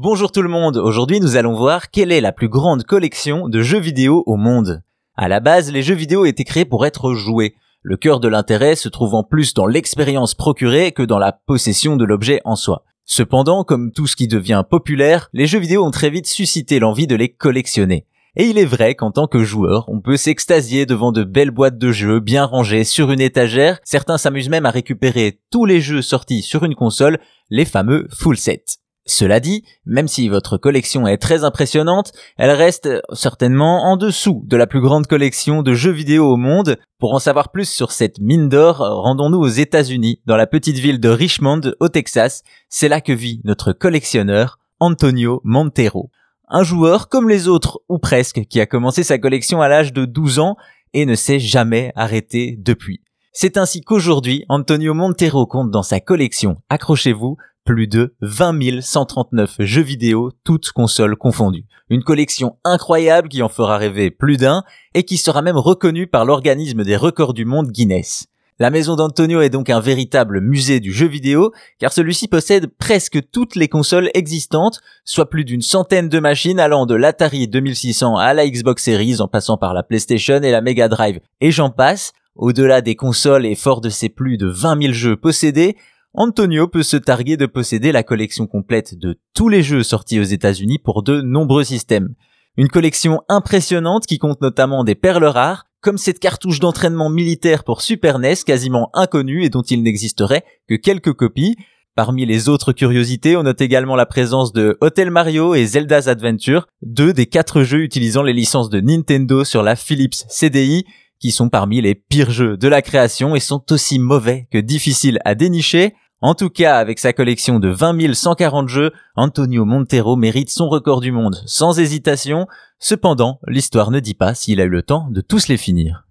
Bonjour tout le monde, aujourd'hui nous allons voir quelle est la plus grande collection de jeux vidéo au monde. À la base, les jeux vidéo étaient créés pour être joués. Le cœur de l'intérêt se trouvant plus dans l'expérience procurée que dans la possession de l'objet en soi. Cependant, comme tout ce qui devient populaire, les jeux vidéo ont très vite suscité l'envie de les collectionner. Et il est vrai qu'en tant que joueur, on peut s'extasier devant de belles boîtes de jeux bien rangées sur une étagère. Certains s'amusent même à récupérer tous les jeux sortis sur une console, les fameux full sets. Cela dit, même si votre collection est très impressionnante, elle reste certainement en dessous de la plus grande collection de jeux vidéo au monde. Pour en savoir plus sur cette mine d'or, rendons-nous aux États-Unis, dans la petite ville de Richmond, au Texas. C'est là que vit notre collectionneur, Antonio Montero. Un joueur comme les autres, ou presque, qui a commencé sa collection à l'âge de 12 ans et ne s'est jamais arrêté depuis. C'est ainsi qu'aujourd'hui, Antonio Montero compte dans sa collection, accrochez-vous, plus de 20 139 jeux vidéo, toutes consoles confondues. Une collection incroyable qui en fera rêver plus d'un et qui sera même reconnue par l'organisme des records du monde Guinness. La maison d'Antonio est donc un véritable musée du jeu vidéo, car celui-ci possède presque toutes les consoles existantes, soit plus d'une centaine de machines allant de l'Atari 2600 à la Xbox Series en passant par la PlayStation et la Mega Drive, et j'en passe. Au-delà des consoles et fort de ses plus de 20 000 jeux possédés, Antonio peut se targuer de posséder la collection complète de tous les jeux sortis aux États-Unis pour de nombreux systèmes. Une collection impressionnante qui compte notamment des perles rares, comme cette cartouche d'entraînement militaire pour Super NES quasiment inconnue et dont il n'existerait que quelques copies. Parmi les autres curiosités, on note également la présence de Hotel Mario et Zelda's Adventure, deux des quatre jeux utilisant les licences de Nintendo sur la Philips CDI, qui sont parmi les pires jeux de la création et sont aussi mauvais que difficiles à dénicher. En tout cas, avec sa collection de 20 140 jeux, Antonio Montero mérite son record du monde sans hésitation. Cependant, l'histoire ne dit pas s'il a eu le temps de tous les finir.